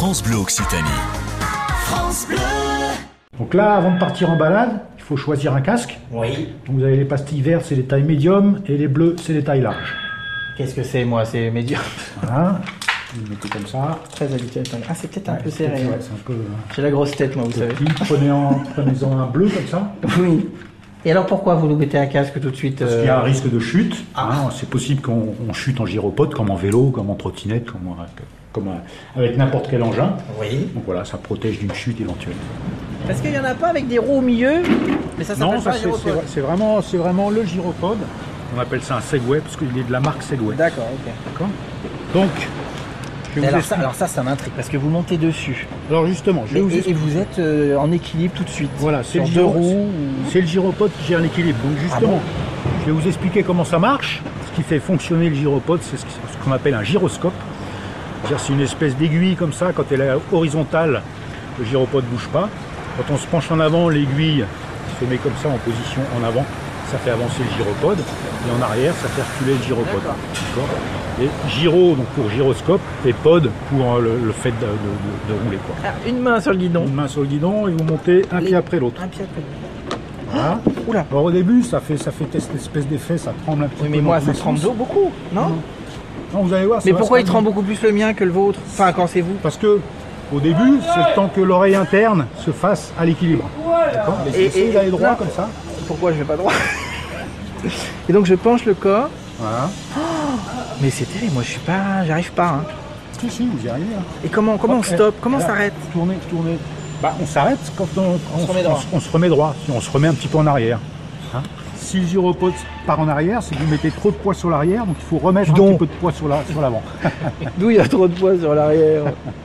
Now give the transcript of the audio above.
France Bleu Occitanie. France Bleu. Donc là, avant de partir en balade, il faut choisir un casque. Oui. Donc vous avez les pastilles vertes, c'est les tailles médium, et les bleus, c'est les tailles larges. Qu'est-ce que c'est, moi C'est médium. Voilà. Vous le mettez comme ça. Très habituel. Ah, c'est peut-être un Ouais, peu c'est serré. ouais, c'est un peu euh, J'ai la grosse tête, moi, vous savez. petit. Prenez en, prenez-en un bleu comme ça. Oui. Et alors, pourquoi vous nous mettez un casque tout de suite Parce euh, qu'il y a un risque de chute. Ah. hein. c'est possible qu'on on chute en gyropode, comme en vélo, comme en trottinette, comme, euh, comme, euh, avec n'importe quel engin. Oui. Donc voilà, ça protège d'une chute éventuelle. Parce qu'il y en a pas avec des roues au milieu, mais ça s'appelle Non, pas gyropode. c'est vraiment, c'est vraiment le gyropode. On appelle ça un Segway parce qu'il est de la marque Segway. D'accord, ok. D'accord Donc, vous alors, ça, expliquer. alors ça, ça m'intrigue parce que vous montez dessus. Alors justement, je vais Et, vous et- et expliquer. vous êtes euh, en équilibre tout de suite. Voilà, c'est le, gyro- le gyropode qui gère l'équilibre. Donc justement, Ah je vais vous expliquer comment ça marche. Ce qui fait fonctionner le gyropode, c'est ce qu'on appelle un gyroscope. C'est une espèce d'aiguille comme ça, quand elle est horizontale, le gyropode ne bouge pas. Quand on se penche en avant, l'aiguille se met comme ça en position en avant, ça fait avancer le gyropode. Et en arrière, ça fait reculer le gyropode. Et gyro, donc pour gyroscope, et pod pour euh, le, le fait de, de- de- de rouler. Quoi. Ah, une main sur le guidon. Une main sur le guidon et vous montez un Les- pied après l'autre. Un pied après l'autre. Voilà. Oula. Alors au début, ça fait, ça fait cette espèce d'effet, ça tremble un petit Oui, peu. mais moi, ça tremble beaucoup, non Non, vous allez voir. ça Mais pourquoi il tremble beaucoup plus le mien que le vôtre? Enfin, quand c'est vous Parce que au début, c'est le temps que l'oreille interne se fasse à l'équilibre. D'accord? Mais Et- essayez et- d'aller droit non. comme ça. Pourquoi je vais pas droit? Et donc je penche le corps. Voilà. Mais c'est terrible, moi je suis pas. J'arrive pas. hein. Si, si, vous y arrivez. hein. Et comment, comment on stoppe Comment on s'arrête Tournez, tournez. Bah, on s'arrête quand on, On se remet droit. on se remet droit. Si on se remet un petit peu en arrière. Hein si le gyropode part en arrière, c'est que vous mettez trop de poids sur l'arrière, donc il faut remettre un petit peu de poids sur la- sur l'avant. D'où il y a trop de poids sur l'arrière